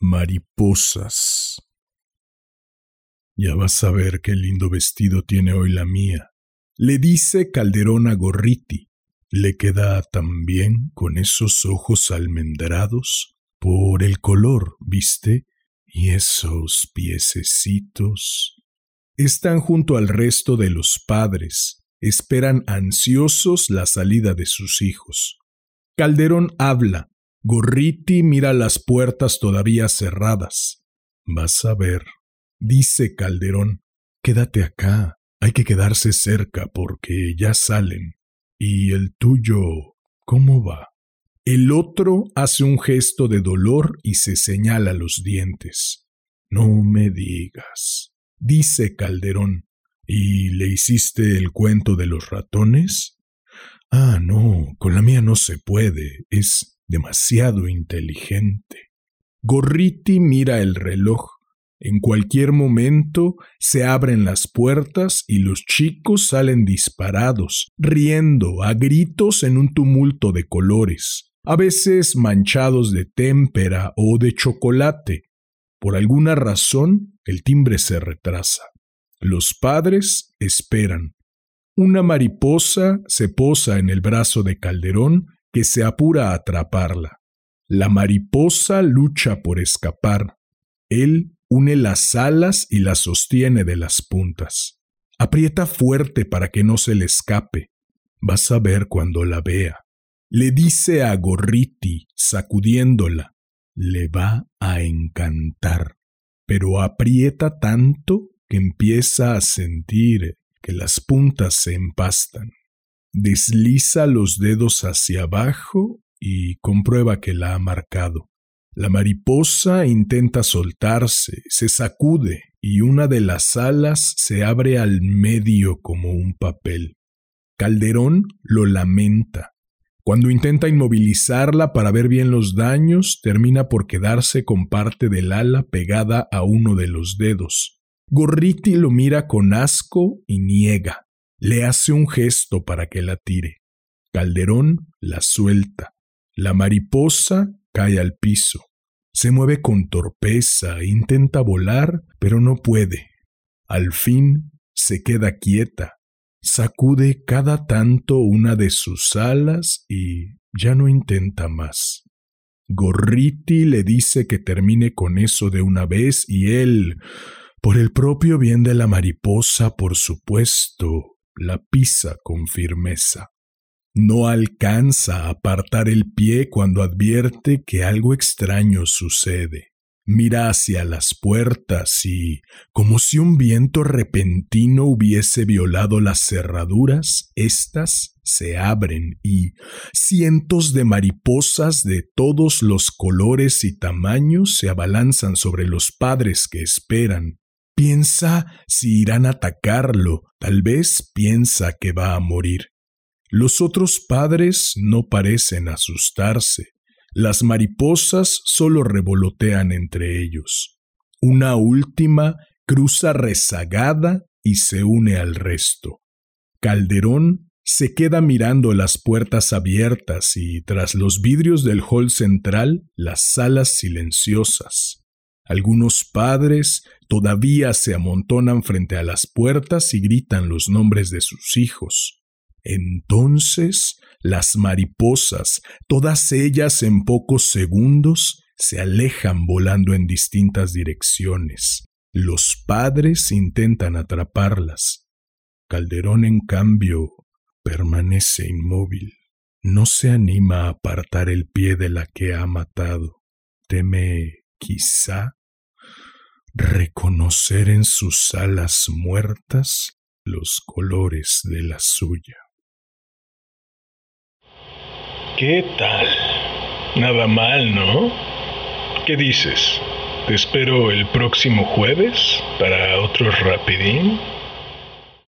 Mariposas. Ya vas a ver qué lindo vestido tiene hoy la mía. Le dice Calderón a Gorriti. Le queda tan bien con esos ojos almendrados por el color, ¿viste? Y esos piececitos. Están junto al resto de los padres, esperan ansiosos la salida de sus hijos. Calderón habla, Gorriti mira las puertas todavía cerradas. Vas a ver, dice Calderón, quédate acá, hay que quedarse cerca porque ya salen. ¿Y el tuyo cómo va? El otro hace un gesto de dolor y se señala los dientes. No me digas, dice Calderón. ¿Y le hiciste el cuento de los ratones? Ah, no, con la mía no se puede, es demasiado inteligente. Gorriti mira el reloj. En cualquier momento se abren las puertas y los chicos salen disparados, riendo a gritos en un tumulto de colores, a veces manchados de témpera o de chocolate. Por alguna razón el timbre se retrasa. Los padres esperan. Una mariposa se posa en el brazo de Calderón que se apura a atraparla. La mariposa lucha por escapar. Él une las alas y las sostiene de las puntas. Aprieta fuerte para que no se le escape. Vas a ver cuando la vea. Le dice a Gorriti, sacudiéndola, le va a encantar. Pero aprieta tanto que empieza a sentir que las puntas se empastan. Desliza los dedos hacia abajo y comprueba que la ha marcado. La mariposa intenta soltarse, se sacude y una de las alas se abre al medio como un papel. Calderón lo lamenta. Cuando intenta inmovilizarla para ver bien los daños, termina por quedarse con parte del ala pegada a uno de los dedos. Gorriti lo mira con asco y niega. Le hace un gesto para que la tire. Calderón la suelta. La mariposa cae al piso. Se mueve con torpeza, intenta volar, pero no puede. Al fin se queda quieta, sacude cada tanto una de sus alas y ya no intenta más. Gorriti le dice que termine con eso de una vez y él, por el propio bien de la mariposa, por supuesto, la pisa con firmeza. No alcanza a apartar el pie cuando advierte que algo extraño sucede. Mira hacia las puertas y, como si un viento repentino hubiese violado las cerraduras, éstas se abren y cientos de mariposas de todos los colores y tamaños se abalanzan sobre los padres que esperan, Piensa si irán a atacarlo, tal vez piensa que va a morir. Los otros padres no parecen asustarse. Las mariposas solo revolotean entre ellos. Una última cruza rezagada y se une al resto. Calderón se queda mirando las puertas abiertas y tras los vidrios del hall central las salas silenciosas. Algunos padres todavía se amontonan frente a las puertas y gritan los nombres de sus hijos. Entonces las mariposas, todas ellas en pocos segundos, se alejan volando en distintas direcciones. Los padres intentan atraparlas. Calderón, en cambio, permanece inmóvil. No se anima a apartar el pie de la que ha matado. Teme, quizá, reconocer en sus alas muertas los colores de la suya. ¿Qué tal? Nada mal, ¿no? ¿Qué dices? Te espero el próximo jueves para otro rapidín